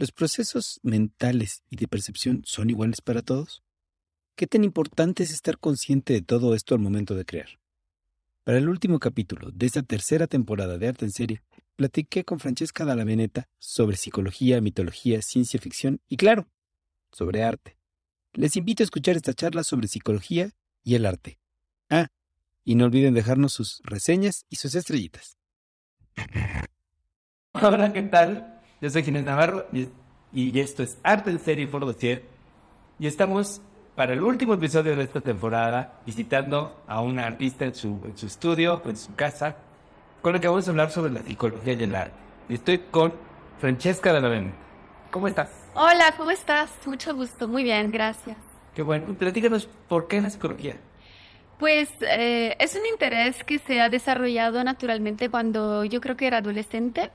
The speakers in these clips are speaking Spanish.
¿Los procesos mentales y de percepción son iguales para todos? ¿Qué tan importante es estar consciente de todo esto al momento de crear? Para el último capítulo de esta tercera temporada de Arte en Serie, platiqué con Francesca Dalla Veneta sobre psicología, mitología, ciencia ficción y, claro, sobre arte. Les invito a escuchar esta charla sobre psicología y el arte. Ah, y no olviden dejarnos sus reseñas y sus estrellitas. Hola, ¿qué tal? Yo soy Ginés Navarro y, esto es Arte en Serie por Dossier. Y estamos para el último episodio de esta temporada visitando a una artista en su, en su estudio, en su casa, con la que vamos a hablar sobre la psicología y el arte. Y estoy con Francesca de la ¿Cómo estás? Hola, ¿cómo estás? Mucho gusto, muy bien, gracias. Qué bueno. Platícanos, ¿por qué la psicología? Pues eh, es un interés que se ha desarrollado naturalmente cuando yo creo que era adolescente,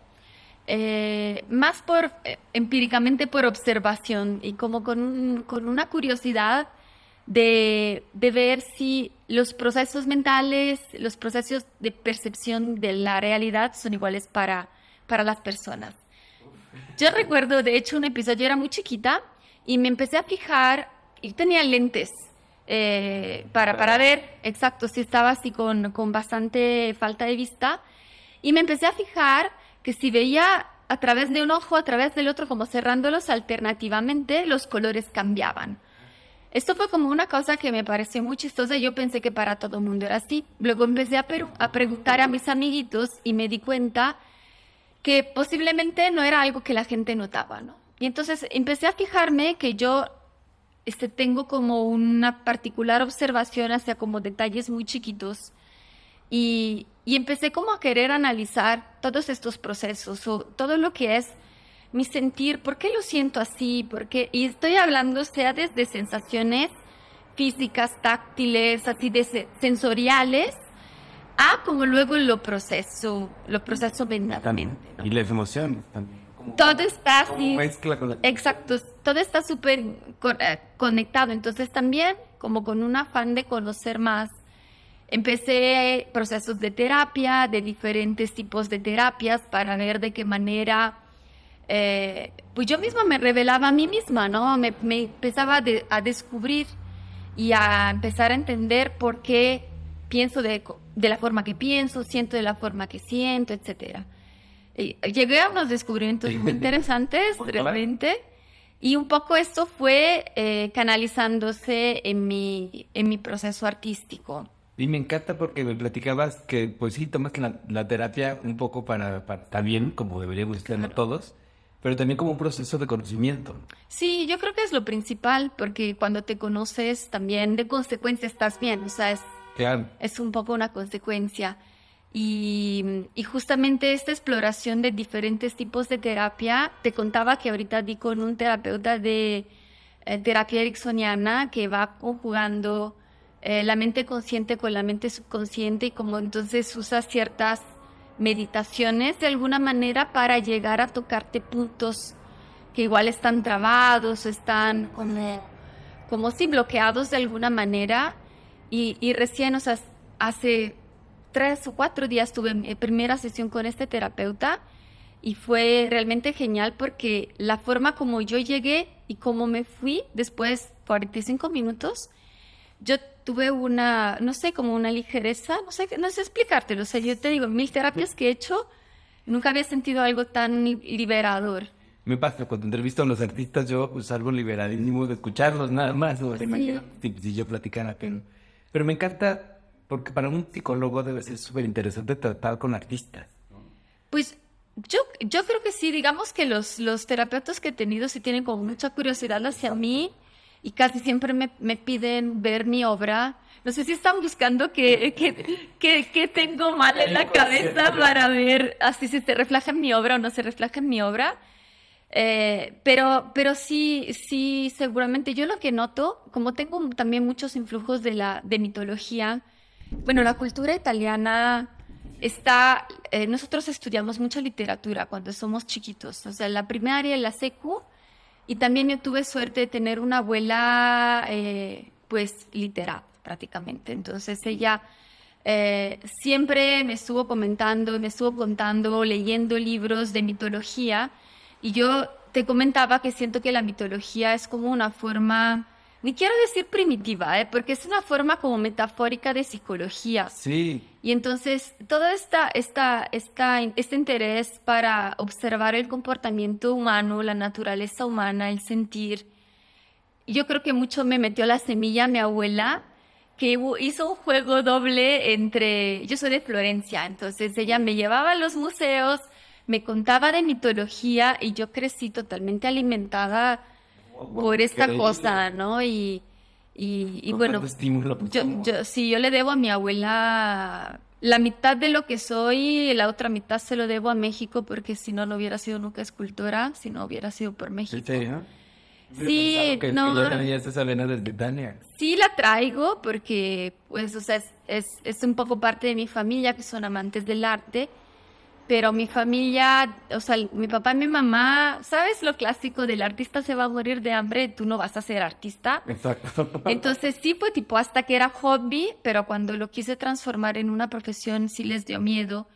eh, más por eh, empíricamente por observación y como con, con una curiosidad de, de, ver si los procesos mentales, los procesos de percepción de la realidad son iguales para, para las personas. Yo recuerdo, de hecho, un episodio, yo era muy chiquita y me empecé a fijar, y tenía lentes eh, para, para ver exacto si estaba así con, con bastante falta de vista. Y me empecé a fijar que si veía a través de un ojo, a través del otro, como cerrándolos alternativamente, los colores cambiaban. Esto fue como una cosa que me pareció muy chistosa. Yo pensé que para todo el mundo era así. Luego empecé a, a preguntar a mis amiguitos y me di cuenta que posiblemente no era algo que la gente notaba, ¿no? Y entonces empecé a fijarme que yo este, tengo como una particular observación hacia como detalles muy chiquitos y, y empecé como a querer analizar todos estos procesos o todo lo que es mi sentir, por qué lo siento así, por qué, y estoy hablando sea desde sensaciones físicas, táctiles, así de sensoriales, a como luego lo proceso, lo proceso mentalmente. Y las emociones también todo está así. Exacto, todo está súper eh, conectado. Entonces también, como con un afán de conocer más, empecé procesos de terapia, de diferentes tipos de terapias, para ver de qué manera, eh, pues yo misma me revelaba a mí misma, ¿no? Me, empezaba a descubrir y a empezar a entender por qué pienso de, de la forma que pienso, siento de la forma que siento, etcétera llegué a unos descubrimientos muy interesantes realmente y un poco esto fue eh, canalizándose en mi, en mi proceso artístico. Y me encanta porque me platicabas que, pues sí, tomas la, la terapia un poco para, para también, como deberíamos estar todos, pero también como un proceso de conocimiento. Sí, yo creo que es lo principal, porque cuando te conoces también de consecuencia estás bien, o sea, es, es un poco una consecuencia. Y, justamente esta exploración de diferentes tipos de terapia, te contaba que ahorita di con un terapeuta de eh, terapia ericksoniana que va conjugando eh, la mente consciente con la mente subconsciente y como entonces usa ciertas meditaciones de alguna manera para llegar a tocarte puntos que igual están trabados, están como, como si bloqueados de alguna manera. Y, y recién, o sea, hace tres o cuatro días tuve mi primera sesión con este terapeuta y fue realmente genial porque la forma como yo llegué y cómo me fui después 45 minutos, yo tuve una, no sé, como una ligereza, no sé, no sé explicártelo, o sea, yo te digo, mil terapias que he hecho, nunca había sentido algo tan liberador. Me pasa, cuando entrevisto a los artistas, yo pues algo liberadísimo de escucharlos nada más, o sí. si, yo platicara, pero, pero me encanta porque para un psicólogo debe ser súper interesante tratar con artistas. Pues yo, yo creo que sí, digamos que los, los terapeutas que he tenido sí tienen como mucha curiosidad hacia mí y casi siempre me, me piden ver mi obra. No sé si están buscando que, que, que, que tengo mal en la cabeza para ver así si se refleja en mi obra o no se refleja en mi obra. Eh, pero, pero sí, sí, seguramente yo lo que noto, como tengo también muchos influjos de la de mitología, bueno, la cultura italiana está, eh, nosotros estudiamos mucha literatura cuando somos chiquitos, o sea, la primaria, la secu, y también yo tuve suerte de tener una abuela, eh, pues, literata prácticamente. Entonces ella eh, siempre me estuvo comentando, me estuvo contando, leyendo libros de mitología, y yo te comentaba que siento que la mitología es como una forma, ni quiero decir primitiva, ¿eh? porque es una forma como metafórica de psicología. Sí. Y entonces todo esta, esta, esta, este interés para observar el comportamiento humano, la naturaleza humana, el sentir, yo creo que mucho me metió la semilla mi abuela, que hizo un juego doble entre, yo soy de Florencia, entonces ella me llevaba a los museos, me contaba de mitología y yo crecí totalmente alimentada por esta cosa, ¿no? Y, y, bueno, yo, yo, sí, yo le debo a mi abuela la mitad de lo que soy, la otra mitad se lo debo a México porque si no, no hubiera sido nunca escultora, si no hubiera sido por México. ¿En serio? Sí, no. desde Sí la traigo porque, pues, o sea, es, es, es, un poco parte de mi familia que son amantes del arte, pero mi familia, o sea, mi papá y mi mamá, ¿sabes lo clásico del artista se va a morir de hambre, tú no vas a ser artista? Exacto. Entonces sí fue tipo hasta que era hobby, pero cuando lo quise transformar en una profesión sí les dio miedo.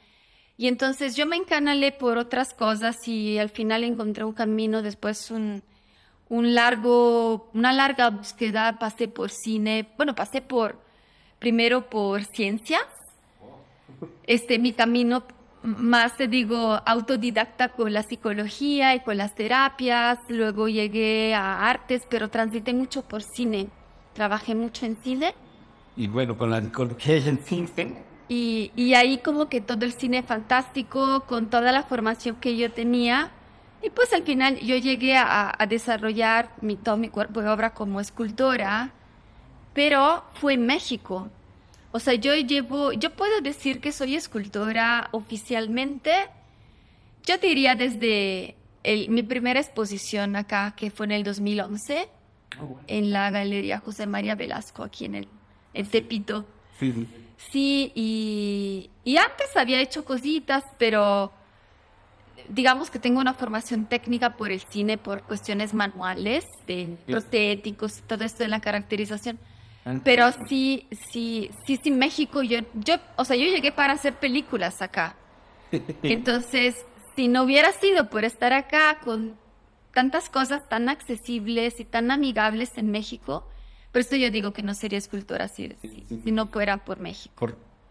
Y entonces yo me encanalé por otras cosas y al final encontré un camino, después un un largo, una larga búsqueda, pasé por cine, bueno, pasé por, primero por ciencias, este, mi camino más, te digo, autodidacta con la psicología y con las terapias, luego llegué a artes, pero transité mucho por cine, trabajé mucho en cine. Y bueno, con la psicología en cine. Y, y ahí como que todo el cine fantástico, con toda la formación que yo tenía, y pues al final yo llegué a, desarrollar mi, todo mi cuerpo de obra como escultora, pero fue en México. O sea, yo llevo, yo puedo decir que soy escultora oficialmente, yo diría desde mi primera exposición acá, que fue en el 2011, en la Galería José María Velasco, aquí en el Tepito. Sí, sí. Y, y antes había hecho cositas, pero digamos que tengo una formación técnica por el cine, por cuestiones manuales, de prostéticos, todo esto de la caracterización. Pero sí, sí, sí, sí, México, yo, yo, o sea, yo llegué para hacer películas acá. Entonces, si no hubiera sido por estar acá con tantas cosas tan accesibles y tan amigables en México, por eso yo digo que no sería escultora si, si, no fuera por México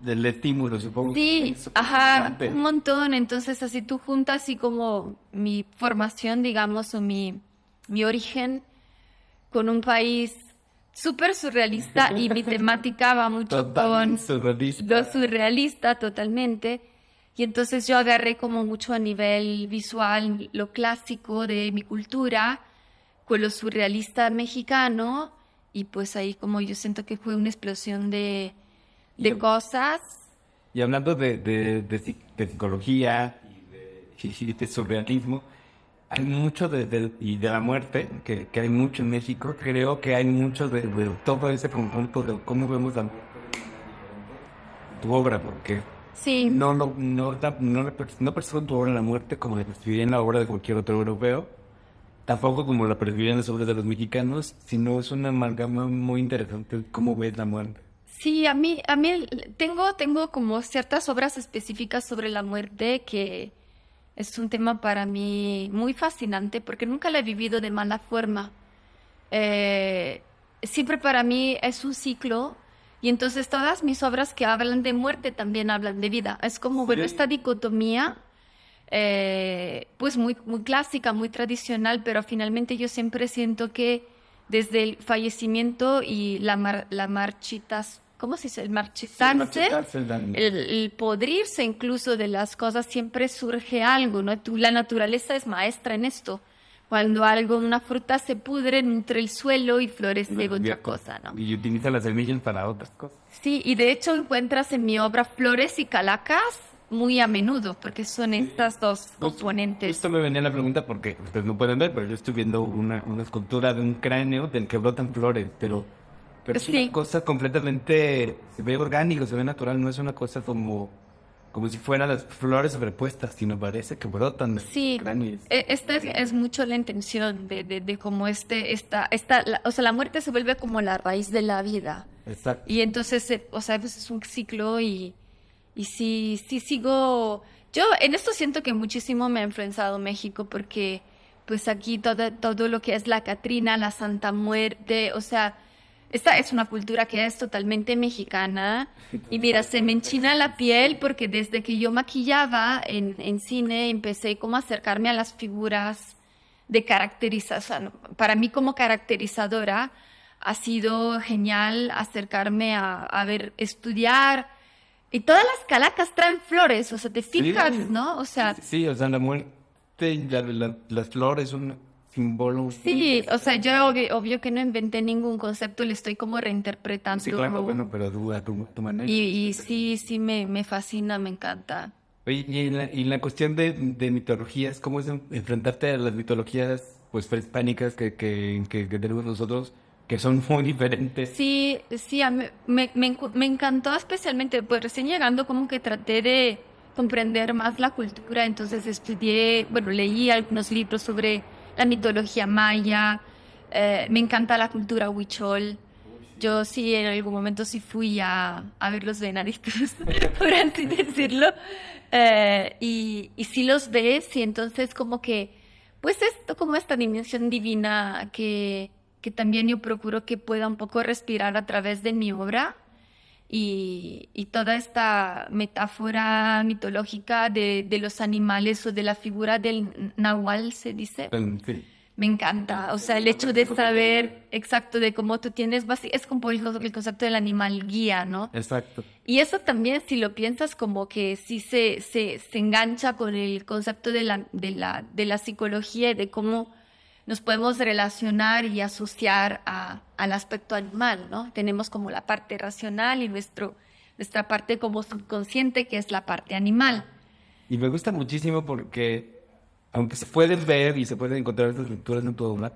del estímulo, supongo. Sí, ajá, un montón. Entonces, así tú juntas así como mi formación, digamos, o mi, mi origen con un país súper surrealista y mi temática va mucho con surrealista. lo surrealista totalmente. Y entonces yo agarré como mucho a nivel visual lo clásico de mi cultura con lo surrealista mexicano y pues ahí como yo siento que fue una explosión de de cosas. Y hablando de, de, psicología y de, surrealismo, hay mucho de, y de la muerte, que, que, hay mucho en México. Creo que hay mucho de, todo ese conjunto de cómo vemos la tu obra, porque sí. no, no, no, no, no percibo tu obra la muerte como la percibiría en la obra de cualquier otro europeo, tampoco como la percibirían las obras de los mexicanos, sino es una amalgama muy interesante cómo ves la muerte. Sí, a mí, a mí tengo, tengo como ciertas obras específicas sobre la muerte que es un tema para mí muy fascinante porque nunca la he vivido de mala forma. Eh, siempre para mí es un ciclo y entonces todas mis obras que hablan de muerte también hablan de vida. Es como ver esta dicotomía, eh, pues muy, muy clásica, muy tradicional, pero finalmente yo siempre siento que desde el fallecimiento y la, la marchitas ¿cómo se dice? El marchitarse, el, podrirse incluso de las cosas, siempre surge algo, ¿no? la naturaleza es maestra en esto. Cuando algo, una fruta se pudre, nutre el suelo y florece otra cosa, ¿no? Y utiliza las semillas para otras cosas. Sí, y de hecho encuentras en mi obra flores y calacas muy a menudo, porque son estas dos componentes. Esto me venía la pregunta porque ustedes no pueden ver, pero yo estoy viendo una, una escultura de un cráneo del que brotan flores, pero pero es una cosa completamente, se ve orgánico, se ve natural, no es una cosa como, como si fueran las flores sobrepuestas, sino parece que brotan. Sí, e, esta es, mucho la intención de, de, cómo este, esta, esta o sea, la muerte se vuelve como la raíz de la vida. Exacto. Y entonces, eh, o sea, pues es un ciclo y, y sí, sí sigo, yo en esto siento que muchísimo me ha influenciado México porque pues aquí todo, todo lo que es la Catrina, la Santa Muerte, o sea, esta es una cultura que es totalmente mexicana. Y mira, se me enchina la piel porque desde que yo maquillaba en, en cine empecé como a acercarme a las figuras de caracterización. Para mí como caracterizadora ha sido genial acercarme a, a ver, estudiar. Y todas las calacas traen flores, o sea, te fijas, ¿no? O sea... Sí, o sea, la muerte, la, la, las flores, Sí, o sea, yo obvio, obvio, que no inventé ningún concepto, le estoy como reinterpretando. Sí, claro, bueno, pero tú a tu, tu, manera. Y, y sí, sí, me, me fascina, me encanta. Oye, y en la, y en la cuestión de, de, mitologías, ¿cómo es enfrentarte a las mitologías pues prehispánicas que, que, que, que tenemos nosotros? que son muy diferentes. Sí, sí, me, me, me, encantó especialmente, pues recién llegando como que traté de comprender más la cultura, entonces estudié, bueno, leí algunos libros sobre la mitología maya, eh, me encanta la cultura huichol. Yo sí, en algún momento sí fui a, a ver los venaditos, por así decirlo, eh, y, y sí los ves y entonces como que, pues esto como esta dimensión divina que que también yo procuro que pueda un poco respirar a través de mi obra y, y toda esta metáfora mitológica de, de, los animales o de la figura del nahual, se dice. Sí. Me encanta, o sea, el hecho de saber exacto de cómo tú tienes, es como el concepto del animal guía, ¿no? Exacto. Y eso también, si lo piensas, como que sí se, se, se engancha con el concepto de la, de la, de la psicología y de cómo nos podemos relacionar y asociar a, al aspecto animal, ¿no? Tenemos como la parte racional y nuestro, nuestra parte como subconsciente, que es la parte animal. Y me gusta muchísimo porque, aunque se pueden ver y se pueden encontrar estas lecturas en tu obra,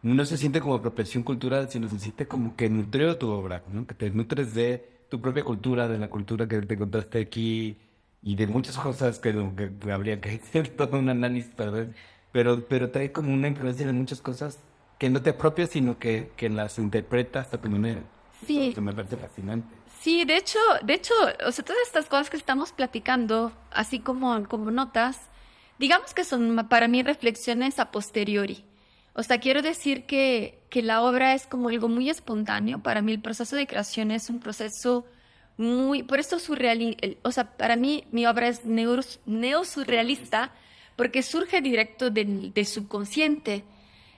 no se siente como apropiación cultural, sino se siente como que nutrió tu obra, ¿no? que te nutres de tu propia cultura, de la cultura que te encontraste aquí y de muchas cosas que, que habría que hacer todo un análisis para ver pero, pero trae como una influencia de muchas cosas que no te apropias, sino que, que las interpretas a tu manera. Sí. Eso me parece fascinante. Sí, de hecho, de hecho, o sea, todas estas cosas que estamos platicando, así como, como notas, digamos que son para mí reflexiones a posteriori. O sea, quiero decir que, que la obra es como algo muy espontáneo. Para mí el proceso de creación es un proceso muy, por eso surrealista, o sea, para mí mi obra es neo, neo-surrealista porque surge directo del, subconsciente.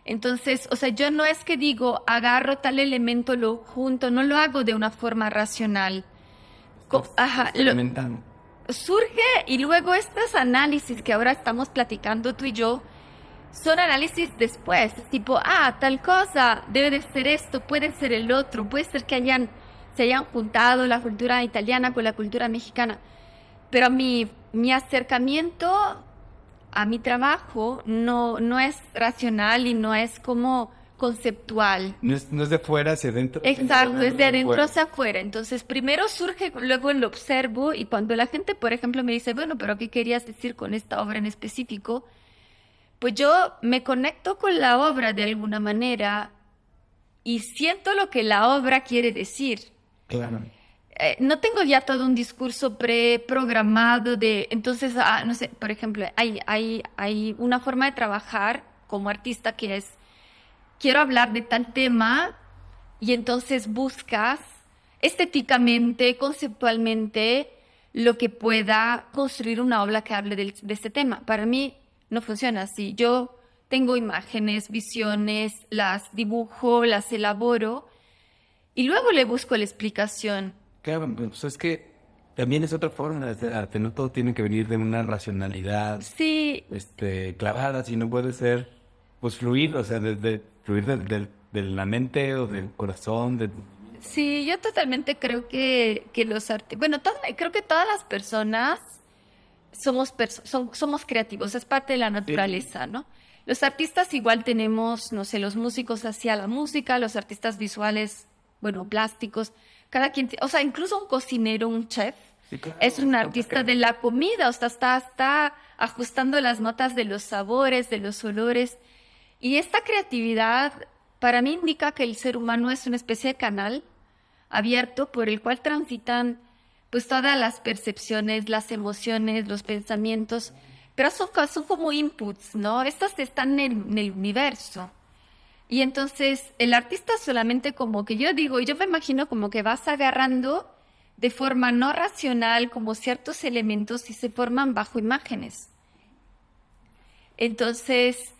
Entonces, o sea, yo no es que digo, agarro tal elemento, lo junto, no lo hago de una forma racional. Ajá, surge y luego estos análisis que ahora estamos platicando tú y yo, son análisis después, tipo, ah, tal cosa, debe de ser esto, puede ser el otro, puede ser que hayan, se hayan juntado la cultura italiana con la cultura mexicana. Pero mi, mi acercamiento a mi trabajo no, no es racional y no es como conceptual. No es, no es de fuera hacia adentro. Exacto, es de adentro hacia afuera. Entonces, primero surge, luego lo observo y cuando la gente, por ejemplo, me dice, bueno, pero ¿qué querías decir con esta obra en específico? Pues yo me conecto con la obra de alguna manera y siento lo que la obra quiere decir. Claro. Eh, no tengo ya todo un discurso preprogramado de, entonces, ah, no sé, por ejemplo, hay, hay, hay una forma de trabajar como artista que es, quiero hablar de tal tema y entonces buscas estéticamente, conceptualmente, lo que pueda construir una obra que hable de, de este tema. Para mí no funciona así. Yo tengo imágenes, visiones, las dibujo, las elaboro y luego le busco la explicación Claro, pues es que también es otra forma de arte, no todo tiene que venir de una racionalidad sí. este, clavada, sino puede ser, pues, fluir, o sea, desde fluir de, de, la mente o del corazón. De... Sí, yo totalmente creo que, que los artistas, bueno, creo que todas las personas somos, somos creativos, es parte de la naturaleza, sí. ¿no? Los artistas igual tenemos, no sé, los músicos hacia la música, los artistas visuales, bueno, plásticos, cada quien, o sea, incluso un cocinero, un chef, sí, claro, es un artista de la comida, o sea, está, está ajustando las notas de los sabores, de los olores. Y esta creatividad para mí indica que el ser humano es una especie de canal abierto por el cual transitan pues todas las percepciones, las emociones, los pensamientos, pero son, son como inputs, ¿no? Estas están en el, universo. Y entonces el artista solamente como que yo digo, yo me imagino como que vas agarrando de forma no racional como ciertos elementos y se forman bajo imágenes. Entonces,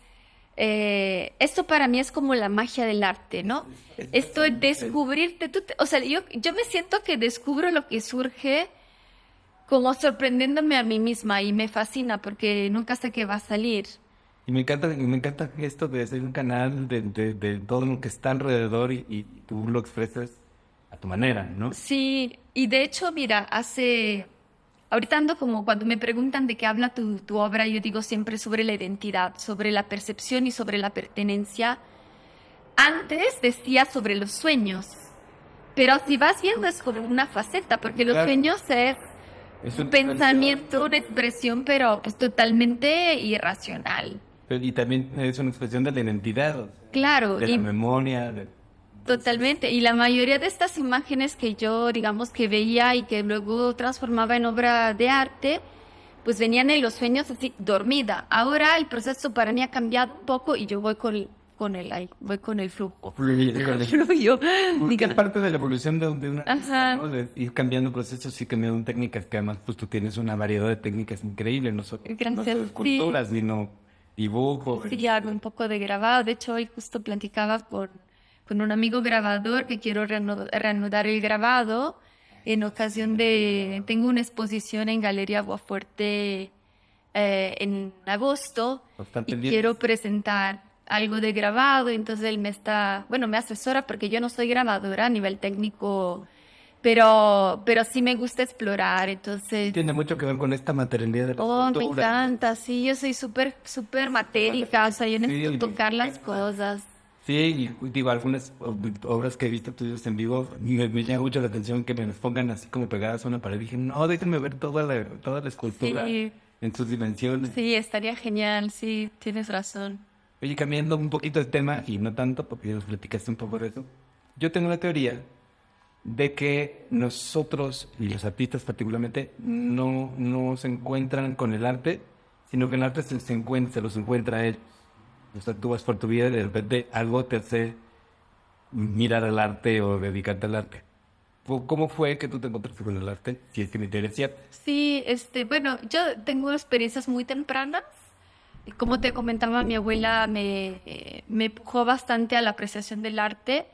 eh, esto para mí es como la magia del arte, ¿no? Esto es descubrirte, o sea, yo, yo me siento que descubro lo que surge como sorprendiéndome a mí misma y me fascina porque nunca sé qué va a salir. Y me encanta, me encanta esto de ser un canal de, de, todo lo que está alrededor y, y, tú lo expresas a tu manera, ¿no? Sí, y de hecho, mira, hace... Ahorita ando como cuando me preguntan de qué habla tu, tu obra, yo digo siempre sobre la identidad, sobre la percepción y sobre la pertenencia. Antes decía sobre los sueños, pero si vas viendo es como una faceta, porque los sueños es es un pensamiento, una expresión, pero pues totalmente irracional. Y también es una expresión de la identidad. Claro. De la memoria. Totalmente. Y la mayoría de estas imágenes que yo, digamos, que veía y que luego transformaba en obra de arte, pues venían en los sueños así, dormida. Ahora el proceso para mí ha cambiado un poco y yo voy con con el ahí, voy con el flujo. Fluyo. es parte de la evolución de, una ¿no? de ir cambiando procesos y cambiando técnicas, que además pues tú tienes una variedad de técnicas increíbles, no solo, no solo esculturas, sino dibujos. Sí, hago un poco de grabado. De hecho, hoy justo platicaba con, con un amigo grabador que quiero reanudar el grabado en ocasión de... Tengo una exposición en Galería Aguafuerte eh, en agosto y quiero presentar algo de grabado, entonces él me está, bueno, me asesora porque yo no soy grabadora a nivel técnico, pero, pero sí me gusta explorar, entonces... Tiene mucho que ver con esta materialidad de la Oh, me encanta, sí, yo soy súper, súper matérica, o sea, yo necesito tocar las cosas. Sí, y digo, algunas obras que he visto tuyos en vivo, me, me, llama mucho la atención que me las pongan así como pegadas a una pared. Dije, no, déjenme ver toda la, toda la escultura en sus dimensiones. Sí, estaría genial, sí, tienes razón. Oye, cambiando un poquito de tema, y no tanto, porque nos platicaste un poco de eso, yo tengo la teoría de que nosotros, y los artistas particularmente, no, no se encuentran con el arte, sino que el arte se, encuentra, se los encuentra ellos. O sea, tú vas por tu vida y de repente algo te hace mirar al arte o dedicarte al arte. ¿Cómo fue que tú te encontraste con el arte? Si es que me interesa. Sí, este, bueno, yo tengo experiencias muy tempranas como te comentaba, mi abuela me, eh, me empujó bastante a la apreciación del arte,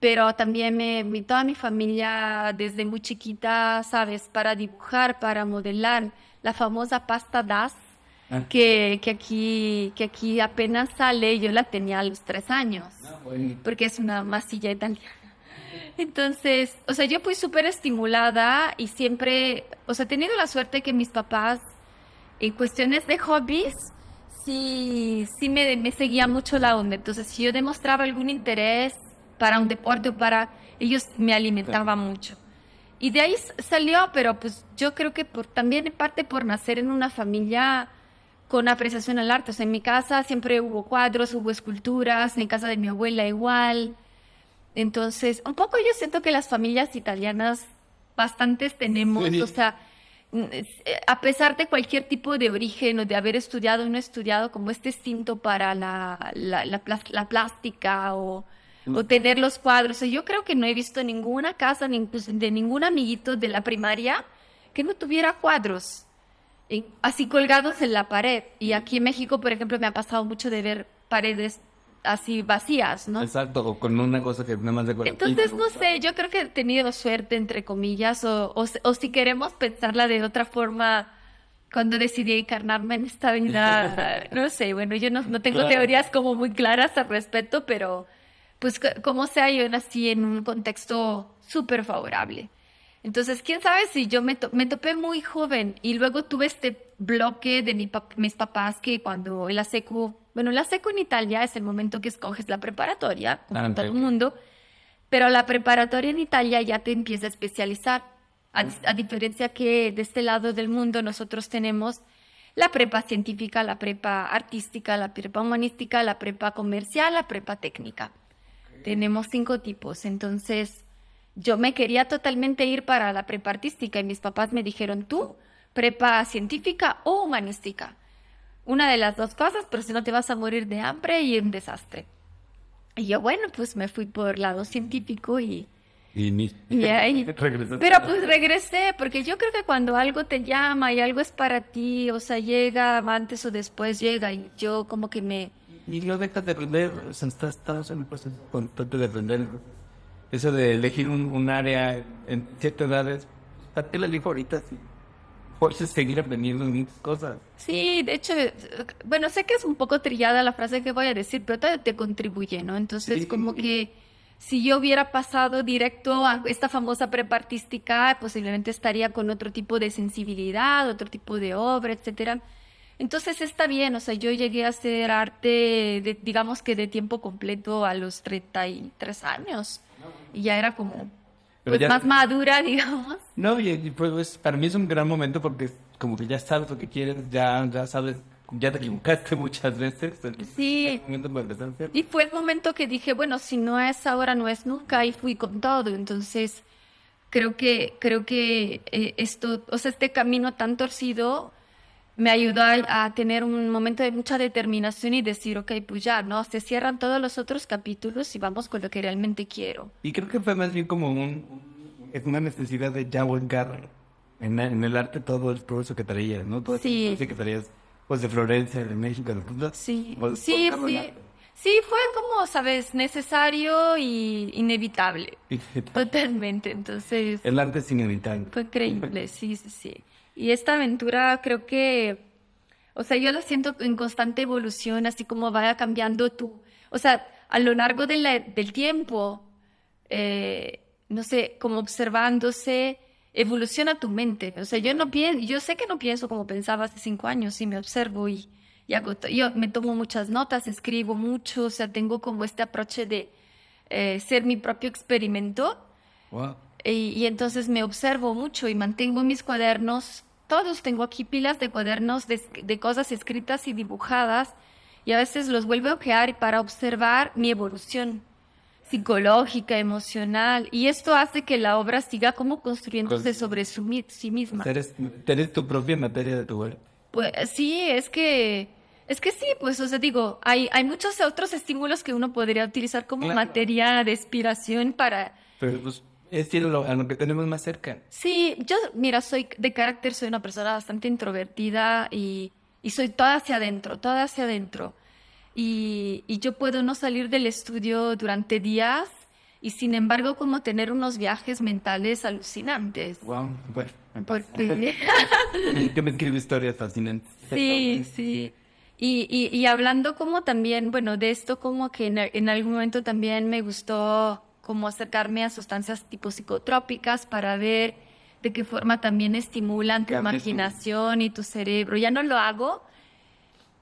pero también me, toda mi familia desde muy chiquita, ¿sabes? Para dibujar, para modelar, la famosa pasta DAS, ah. que, que, aquí, que aquí apenas sale, yo la tenía a los tres años, ah, porque es una masilla italiana. Entonces, o sea, yo fui súper estimulada y siempre, o sea, he tenido la suerte que mis papás, en cuestiones de hobbies, sí, sí me, me seguía mucho la onda. Entonces, si yo demostraba algún interés para un deporte o para... Ellos me alimentaban mucho. Y de ahí salió, pero pues yo creo que por, también en parte por nacer en una familia con apreciación al arte. O sea, en mi casa siempre hubo cuadros, hubo esculturas, en casa de mi abuela igual. Entonces, un poco yo siento que las familias italianas bastantes tenemos, o sea, eh, a pesar de cualquier tipo de origen o de haber estudiado o no estudiado, como este instinto para la, la, la, plástica o, o, tener los cuadros. Yo creo que no he visto ninguna casa ni de ningún amiguito de la primaria que no tuviera cuadros así colgados en la pared. Y aquí en México, por ejemplo, me ha pasado mucho de ver paredes así vacías, ¿no? Exacto, o con una cosa que nada más de Entonces, no sé, yo creo que he tenido suerte, entre comillas, o, o, si queremos pensarla de otra forma, cuando decidí encarnarme en esta vida, no sé, bueno, yo no, no tengo teorías como muy claras al respecto, pero pues como sea, yo nací en un contexto súper favorable. Entonces, quién sabe si yo me, me topé muy joven y luego tuve este bloque de mi mis papás que cuando en la secu, bueno, la secu en Italia es el momento que escoges la preparatoria, como todo el mundo, pero la preparatoria en Italia ya te empieza a especializar, a, a, diferencia que de este lado del mundo nosotros tenemos la prepa científica, la prepa artística, la prepa humanística, la prepa comercial, la prepa técnica. Tenemos cinco tipos, entonces yo me quería totalmente ir para la prepa artística y mis papás me dijeron, tú, prepa científica o humanística. una de las dos cosas, pero si no te vas a morir de hambre y un desastre. Y yo, bueno, pues me fui por el lado científico y... Y, ni... y ahí... pero pues regresé, porque yo creo que cuando algo te llama y algo es para ti, o sea, llega antes o después llega y yo como que me... Y no dejas de aprender, o sea, estás, estás en el proceso constante de aprender. Eso de elegir un, un área en ciertas edades, ¿a qué la elijo ahorita? Sí puedes seguir aprendiendo muchas cosas. Sí, de hecho, bueno, sé que es un poco trillada la frase que voy a decir, pero todavía te contribuye, ¿no? Entonces, como que si yo hubiera pasado directo a esta famosa prepa artística, posiblemente estaría con otro tipo de sensibilidad, otro tipo de obra, etcétera. Entonces está bien, o sea, yo llegué a hacer arte, de, digamos que de tiempo completo a los 33 años. Y ya era como pues más madura, digamos. No, y, pues para mí es un gran momento porque como que ya sabes lo que quieres, ya, ya sabes, ya te equivocaste muchas veces. Sí. Y fue el momento que dije, bueno, si no es ahora, no es nunca, y fui con todo. Entonces, creo que, creo que eh, esto, o sea, este camino tan torcido me ayudó a, tener un momento de mucha determinación y decir, ok, pues ya, ¿no? Se cierran todos los otros capítulos y vamos con lo que realmente quiero. Y creo que fue más bien como un, es una necesidad de ya volcar en, en, el arte todo el progreso que traías, ¿no? Todo sí. que traías, pues, de Florencia, de México, de Sí, sí, sí. Sí, fue como, sabes, necesario y inevitable. Totalmente, entonces... El arte es inevitable. Fue increíble, sí, sí, sí. Y esta aventura creo que, o sea, yo la siento en constante evolución, así como vaya cambiando tú. O sea, a lo largo de la, del tiempo, eh, no sé, como observándose, evoluciona tu mente. O sea, yo no pienso, yo sé que no pienso como pensaba hace cinco años, y me observo y, y hago, yo me tomo muchas notas, escribo mucho, o sea, tengo como este aproche de eh, ser mi propio experimento. Wow. Y, y, entonces me observo mucho y mantengo mis cuadernos todos tengo aquí pilas de cuadernos de, de, cosas escritas y dibujadas y a veces los vuelvo a ojear para observar mi evolución psicológica, emocional y esto hace que la obra siga como construyéndose sobre su, sí misma. Eres, eres tu propia materia de tu obra. Pues sí, es que es que sí, pues o sea, digo, hay hay muchos otros estímulos que uno podría utilizar como materia de inspiración para Pero pues es lo, a lo que tenemos más cerca. Sí, yo, mira, soy de carácter, soy una persona bastante introvertida y, y soy toda hacia adentro, toda hacia adentro. Y, y, yo puedo no salir del estudio durante días y sin embargo como tener unos viajes mentales alucinantes. Wow, bueno. Porque... que me escribe historias fascinantes. Sí, sí. Y, y, y, hablando como también, bueno, de esto como que en, en algún momento también me gustó como acercarme a sustancias tipo psicotrópicas para ver de qué forma también estimulan tu imaginación y tu cerebro. Ya no lo hago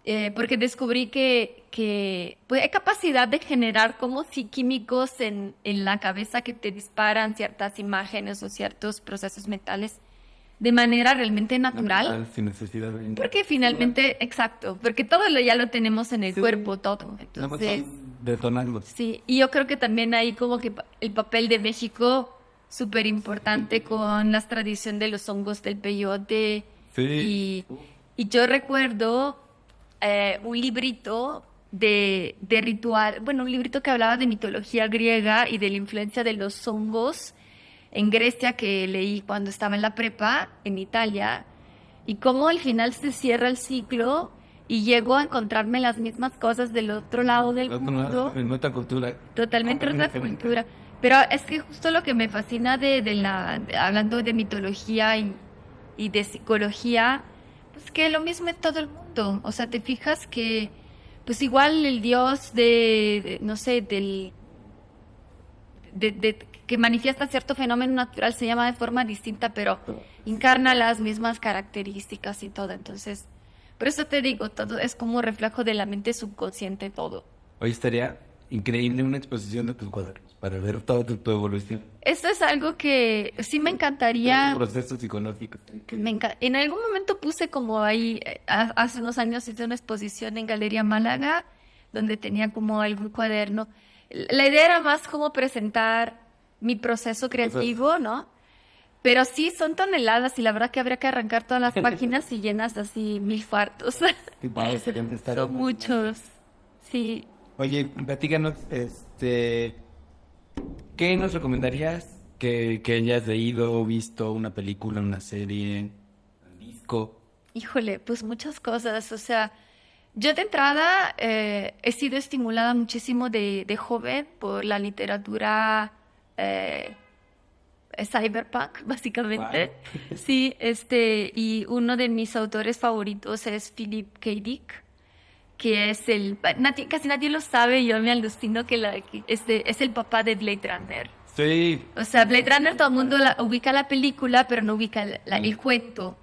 eh, porque descubrí que, que pues, hay capacidad de generar como si químicos en, en la cabeza que te disparan ciertas imágenes o ciertos procesos mentales de manera realmente natural. sin necesidad de... Porque finalmente, exacto, porque todo lo ya lo tenemos en el cuerpo, todo. Entonces, detonarlo. Sí, y yo creo que también hay como que el papel de México súper importante con la tradición de los hongos del peyote. Sí. Y, y yo recuerdo eh, un librito de, de ritual, bueno, un librito que hablaba de mitología griega y de la influencia de los hongos en Grecia que leí cuando estaba en la prepa en Italia y cómo al final se cierra el ciclo y llego a encontrarme las mismas cosas del otro lado del mundo. En otra cultura. Totalmente otra cultura. Pero es que justo lo que me fascina de, de la, hablando de mitología y, y, de psicología, pues que lo mismo en todo el mundo. O sea, te fijas que, pues igual el dios de, de no sé, del, de, de, que manifiesta cierto fenómeno natural se llama de forma distinta, pero encarna las mismas características y todo. Entonces, por eso te digo, todo es como reflejo de la mente subconsciente todo. Hoy estaría increíble una exposición de tus cuadros para ver toda tu, evolución. Esto es algo que sí me encantaría. Procesos psicológicos. Me En algún momento puse como ahí, eh, hace unos años hice una exposición en Galería Málaga, donde tenía como algún cuaderno. La idea era más como presentar mi proceso creativo, ¿no? Pero sí, son toneladas y la verdad que habría que arrancar todas las páginas y llenas así mil fartos. son muchos. Sí. Oye, platícanos, este, ¿qué nos recomendarías que, que hayas leído, visto, una película, una serie, un disco? Híjole, pues muchas cosas. O sea, yo de entrada eh, he sido estimulada muchísimo de, de joven por la literatura eh, cyberpunk, básicamente. Sí, este, y uno de mis autores favoritos es Philip K. Dick, que es el, casi nadie lo sabe, yo me alucino que, la, este, es el papá de Blade Runner. Sí. O sea, Blade Runner todo el mundo ubica la película, pero no ubica el cuento.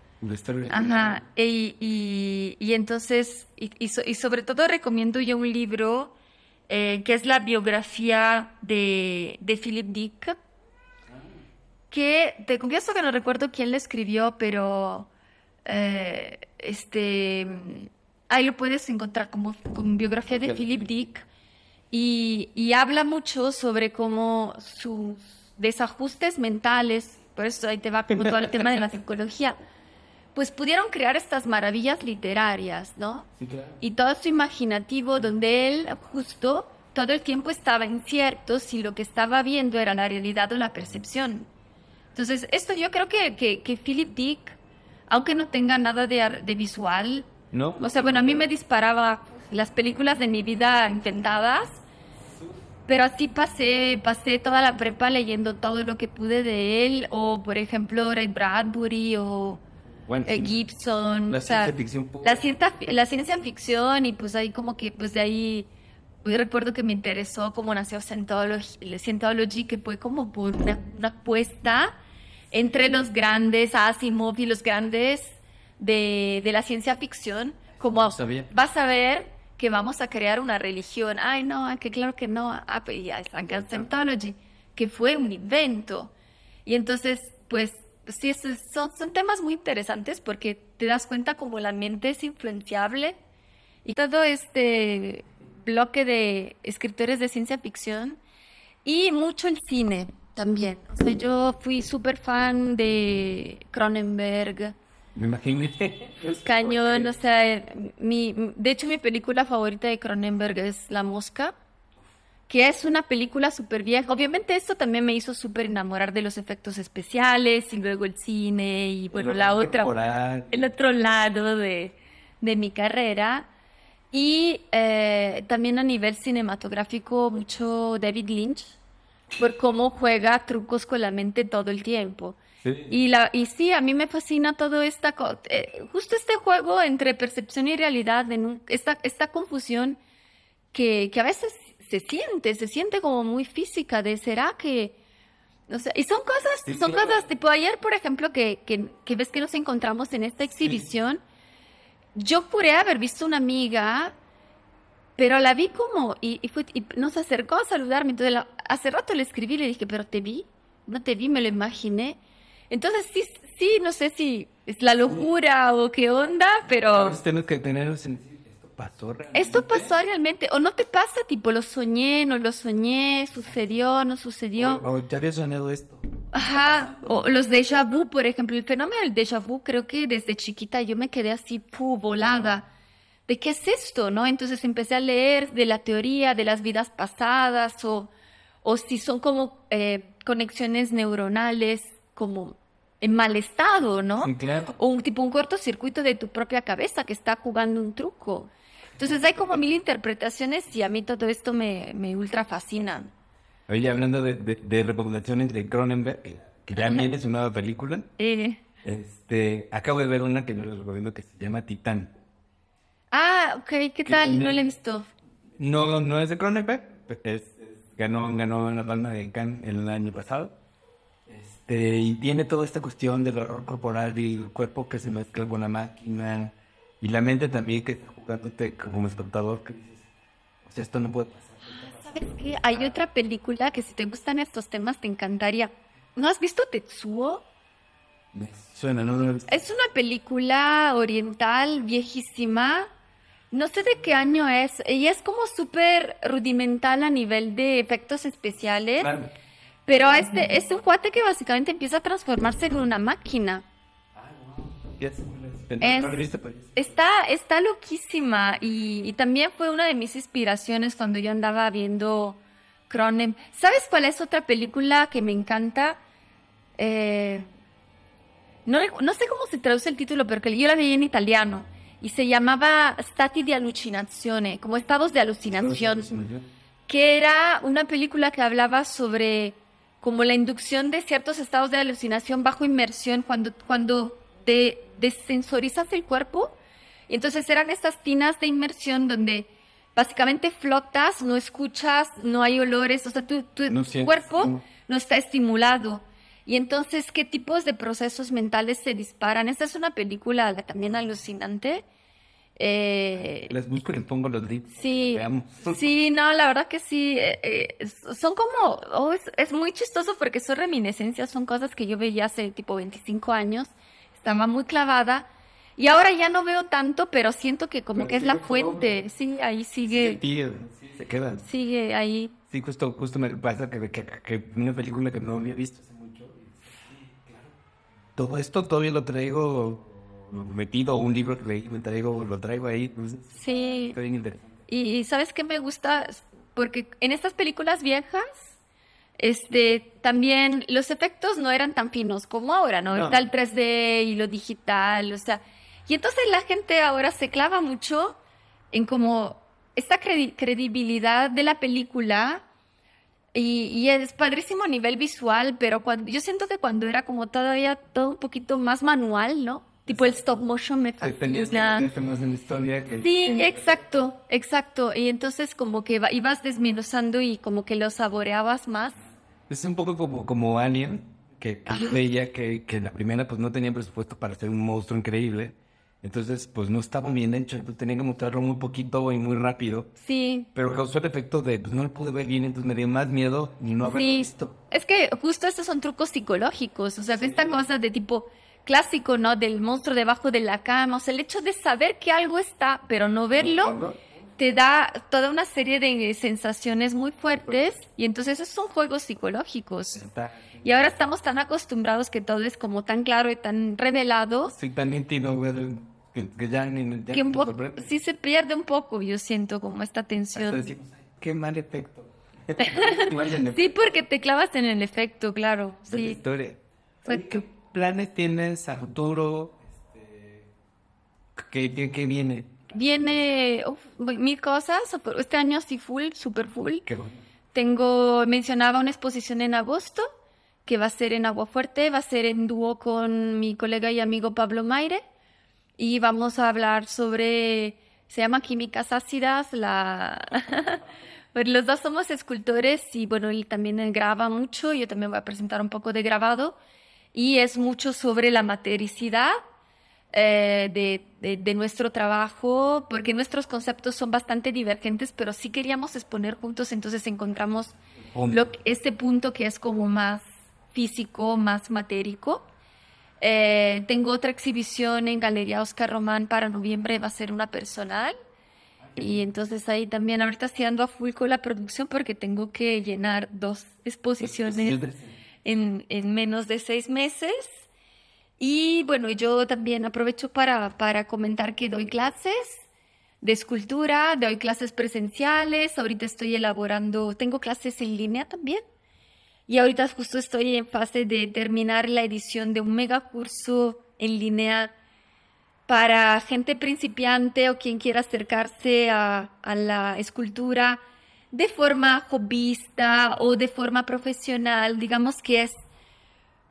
Ajá, y, y, entonces, y, y, sobre todo recomiendo yo un libro eh, que es la biografía de, de Philip Dick, que te confieso que no recuerdo quién le escribió, pero eh, este, ahí lo puedes encontrar como, como biografía de Philip Dick. Y, y, habla mucho sobre cómo sus desajustes mentales, por eso ahí te va como todo el tema de la psicología, pues pudieron crear estas maravillas literarias, ¿no? Y todo su imaginativo, donde él justo todo el tiempo estaba incierto si lo que estaba viendo era la realidad o la percepción. Entonces, esto yo creo que, que, Philip Dick, aunque no tenga nada de, de visual, ¿no? O sea, bueno, a mí me disparaba las películas de mi vida inventadas, pero así pasé, pasé toda la prepa leyendo todo lo que pude de él, o por ejemplo Ray Bradbury, o eh, Gibson. La ciencia ficción La, cierta, la ciencia ficción y pues ahí como que pues de ahí yo recuerdo que me interesó cómo nació Scientology, Scientology que fue como por una, apuesta entre los grandes Asimov y los grandes de, de la ciencia ficción, como vas a ver que vamos a crear una religión. Ay, no, que claro que no. Ah, pues ya Scientology, que fue un invento. Y entonces, pues sí, son, son temas muy interesantes porque te das cuenta como la mente es influenciable y todo este bloque de escritores de ciencia ficción y mucho el cine también. O sea, yo fui súper fan de Cronenberg. Me imagino. Cañón, o sea, mi, de hecho mi película favorita de Cronenberg es La Mosca que es una película súper vieja. Obviamente esto también me hizo súper enamorar de los efectos especiales y luego el cine y bueno, la otra, el otro lado de, de mi carrera. Y eh, también a nivel cinematográfico mucho David Lynch, por cómo juega trucos con la mente todo el tiempo. Y, la, y sí, a mí me fascina todo esta, eh, justo este juego entre percepción y realidad, en esta, esta confusión que, que a veces se siente, se siente como muy física de será que... O sea, y son cosas, son cosas, tipo ayer, por ejemplo, que, que, ves que nos encontramos en esta exhibición, yo juré haber visto una amiga, pero la vi como, y, y, fue, y nos acercó a saludarme, entonces hace rato le escribí, le dije, pero te vi, no te vi, me lo imaginé. Entonces sí, sí, no sé si es la locura o qué onda, pero... Tenemos que tener pasó realmente? Esto pasó realmente, o no te pasa, tipo, lo soñé, no lo soñé, sucedió, no sucedió. O, ya había soñado esto. Ajá, o los déjà vu, por ejemplo, el fenómeno del déjà vu, creo que desde chiquita yo me quedé así, pu, volada. ¿De qué es esto, no? Entonces empecé a leer de la teoría de las vidas pasadas, o, o si son como eh, conexiones neuronales, como en mal estado, ¿no? claro. O un tipo un cortocircuito de tu propia cabeza que está jugando un truco. Entonces hay como mil interpretaciones y a mí todo esto me, me ultra fascina. Oye, hablando de, de, recomendaciones de Cronenberg, que también es una nueva película, eh. este, acabo de ver una que les recomiendo que se llama Titán. Ah, ok, ¿qué tal? No la he visto. No, no es de Cronenberg, es, ganó, ganó una palma de Cannes el año pasado. Este, y tiene toda esta cuestión del horror corporal y el cuerpo que se mezcla con la máquina y la mente también que como espectador. Que dices, o sea, esto no puede pasar. ¿Sabes qué? Hay otra película que si te gustan estos temas te encantaría. ¿No has visto Tetsuo? Me suena, no, Es una película oriental viejísima. No sé de qué año es. Ella es como súper rudimental a nivel de efectos especiales. Pero este es un cuate que básicamente empieza a transformarse en una máquina. Es, está, está loquísima y, y, también fue una de mis inspiraciones cuando yo andaba viendo Cronen. ¿Sabes cuál es otra película que me encanta? Eh, no, no, sé cómo se traduce el título, pero yo la veía en italiano y se llamaba Stati di Allucinazione, como estados de alucinación, que era una película que hablaba sobre como la inducción de ciertos estados de alucinación bajo inmersión cuando, cuando te desensorizas el cuerpo. Y entonces eran estas tinas de inmersión donde básicamente flotas, no escuchas, no hay olores, o sea, tu, tu cuerpo no está estimulado. Y entonces, ¿qué tipos de procesos mentales se disparan? Esta es una película también alucinante. Eh, Les busco y pongo los links. Sí, sí, no, la verdad que sí. Eh, eh, son como, oh, es, muy chistoso porque son reminiscencias, son cosas que yo veía hace tipo 25 años. Estaba muy clavada. Y ahora ya no veo tanto, pero siento que como que es la fuente. Sí, ahí sigue. Sí, se queda. Sigue ahí. Sí, justo, justo me pasa que, que, que, una película que no había visto hace mucho. Todo esto todavía lo traigo metido un libro que leí, me traigo, lo traigo ahí. Pues, sí. Y, sabes qué me gusta, porque en estas películas viejas, este, también los efectos no eran tan finos como ahora, ¿no? Está el 3D y lo digital, o sea, y entonces la gente ahora se clava mucho en como esta credibilidad de la película y, y, es padrísimo a nivel visual, pero cuando, yo siento que cuando era como todavía todo un poquito más manual, ¿no? Tipo el stop motion me fascina. Sí, exacto, exacto. Y entonces como que ibas desmenuzando y como que lo saboreabas más. Es un poco como, como Alien, que, veía que, que la primera pues no tenía presupuesto para hacer un monstruo increíble. Entonces, pues no estaba bien hecho, entonces tenía que mostrarlo muy poquito y muy rápido. Sí. Pero causó el efecto de, pues no lo pude ver bien, entonces me dio más miedo y no haber sí. visto. Es que justo estos son trucos psicológicos, o sea, esta cosa de tipo, clásico, ¿no? Del monstruo debajo de la cama. O sea, el hecho de saber que algo está, pero no verlo, te da toda una serie de sensaciones muy fuertes. Y entonces esos son juegos psicológicos. Y ahora estamos tan acostumbrados que todo es como tan claro y tan revelado. Sí, tan nítido, que, ya, sí se pierde un poco, yo siento, como esta tensión. qué mal efecto. sí, porque te clavas en el efecto, claro. Sí. historia planes tienes a futuro? Este, ¿qué, viene? Viene mil cosas. Este año sí full, super full. Tengo, mencionaba una exposición en agosto que va a ser en Agua Fuerte, va a ser en dúo con mi colega y amigo Pablo Maire y vamos a hablar sobre, se llama Químicas Ácidas, la... pues los dos somos escultores y bueno, él también graba mucho, yo también voy a presentar un poco de grabado y es mucho sobre la matericidad eh, de, de, nuestro trabajo, porque nuestros conceptos son bastante divergentes, pero sí queríamos exponer juntos, entonces encontramos lo, este punto que es como más físico, más matérico. Eh, tengo otra exhibición en Galería Oscar Román para noviembre, va a ser una personal. Y entonces ahí también ahorita estoy ando a full con la producción porque tengo que llenar dos exposiciones en, en menos de seis meses. Y bueno, yo también aprovecho para, para comentar que doy clases de escultura, doy clases presenciales, ahorita estoy elaborando, tengo clases en línea también. Y ahorita justo estoy en fase de terminar la edición de un mega curso en línea para gente principiante o quien quiera acercarse a, a la escultura de forma hobbyista o de forma profesional, digamos que es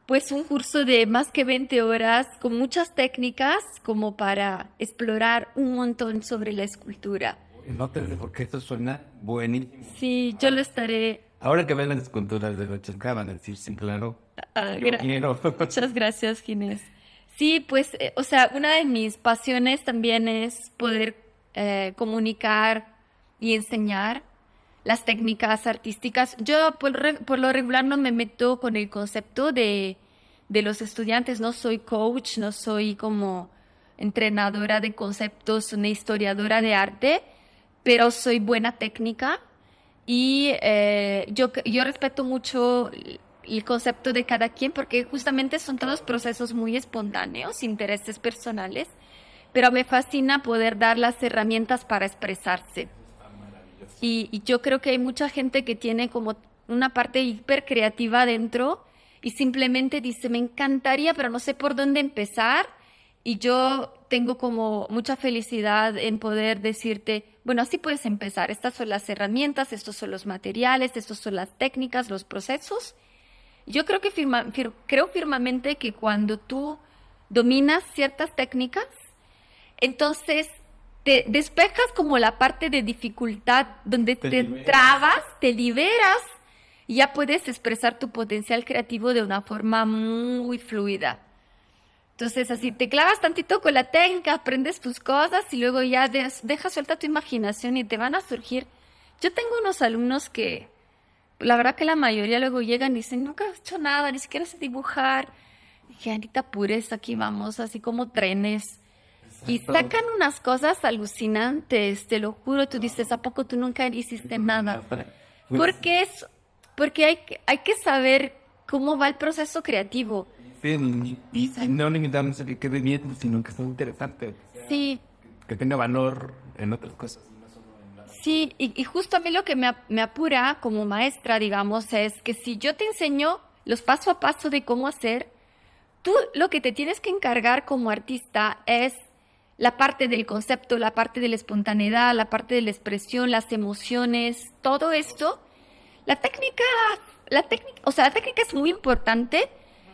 pues un curso de más que 20 horas con muchas técnicas como para explorar un montón sobre la escultura. No te porque esto suena buenísimo. Sí, yo lo estaré. Ahora que ven las esculturas de Rochas, van a decir, sí, claro. Ah, Muchas gracias, Ginés. Sí, pues, eh, o sea, una de mis pasiones también es poder eh, comunicar y enseñar las técnicas artísticas. Yo por, lo regular no me meto con el concepto de, de, los estudiantes, no soy coach, no soy como entrenadora de conceptos, una historiadora de arte, pero soy buena técnica y eh, yo, yo respeto mucho el concepto de cada quien, porque justamente son todos procesos muy espontáneos, intereses personales, pero me fascina poder dar las herramientas para expresarse. Y, yo creo que hay mucha gente que tiene como una parte hiper creativa dentro y simplemente dice, me encantaría, pero no sé por dónde empezar. Y yo tengo como mucha felicidad en poder decirte, bueno, así puedes empezar. Estas son las herramientas, estos son los materiales, estos son las técnicas, los procesos. Yo creo que creo firmemente que cuando tú dominas ciertas técnicas, entonces te despejas como la parte de dificultad donde te, te trabas, te liberas y ya puedes expresar tu potencial creativo de una forma muy fluida. Entonces, así te clavas tantito con la técnica, aprendes tus cosas y luego ya dejas suelta tu imaginación y te van a surgir. Yo tengo unos alumnos que, la verdad que la mayoría luego llegan y dicen, nunca he hecho nada, ni siquiera sé dibujar. dije, Anita Pures, aquí vamos, así como trenes. Y sacan unas cosas alucinantes, te lo juro. Tú dices, ¿a poco tú nunca hiciste nada? Porque es porque hay, hay que saber cómo va el proceso creativo. No a que quede bien, sino que sea interesante. Sí. Que tenga valor en otras cosas. Sí, y, y, justo a mí lo que me, me apura como maestra, digamos, es que si yo te enseño los paso a paso de cómo hacer, tú lo que te tienes que encargar como artista es la parte del concepto, la parte de la espontaneidad, la parte de la expresión, las emociones, todo esto la técnica, la técnica, o sea, la técnica es muy importante.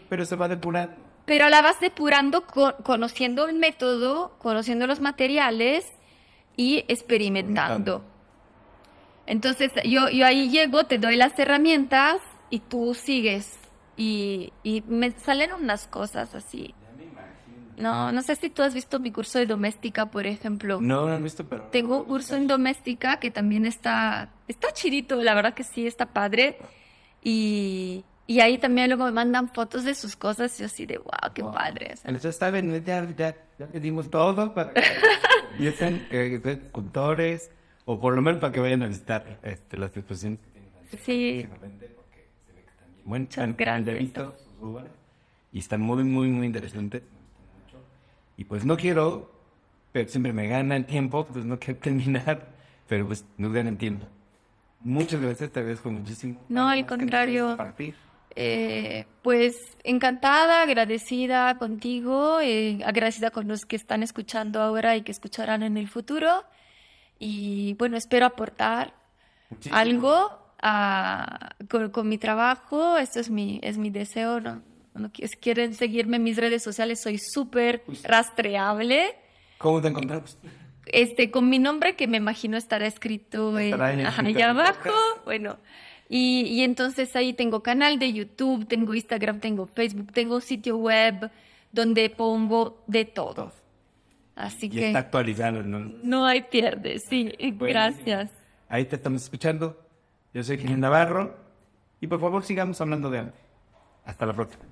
Pero se va depurando. Pero la vas depurando conociendo el método, conociendo los materiales y experimentando. Entonces, yo, yo ahí llego, te doy las herramientas y tú sigues. Y, y me salen unas cosas así no, no sé si tú has visto mi curso de doméstica, por ejemplo. No, no he visto, pero... Tengo un curso en doméstica que también está, está chidito, la verdad que sí, está padre. Y, y ahí también luego me mandan fotos de sus cosas y yo así de, wow, qué padre. Entonces está bien, ya, ya, ya pedimos todo para que estén eh, cultores o por lo menos para que vayan a visitar este, las exposiciones que tienen. Sí. Muchas gracias. Y están muy, muy, muy interesantes. Y pues no quiero, pero siempre me gana el tiempo, pues no quiero terminar, pero pues no gana el tiempo. Muchas gracias, te agradezco muchísimo. No, al contrario. Eh, pues encantada, agradecida contigo, eh, agradecida con los que están escuchando ahora y que escucharán en el futuro. Y bueno, espero aportar algo a, con, con, mi trabajo. Esto es mi, es mi deseo, ¿no? Si quieren seguirme en mis redes sociales, soy súper rastreable. ¿Cómo te encontramos? Este, con mi nombre que me imagino estará escrito ahí abajo. Bueno, y, y, entonces ahí tengo canal de YouTube, tengo Instagram, tengo Facebook, tengo sitio web donde pongo de todo. Así y que... está actualizado, ¿no? No hay pierde, sí. Gracias. Ahí te estamos escuchando. Yo soy Gil Navarro y por favor sigamos hablando de arte. Hasta la próxima.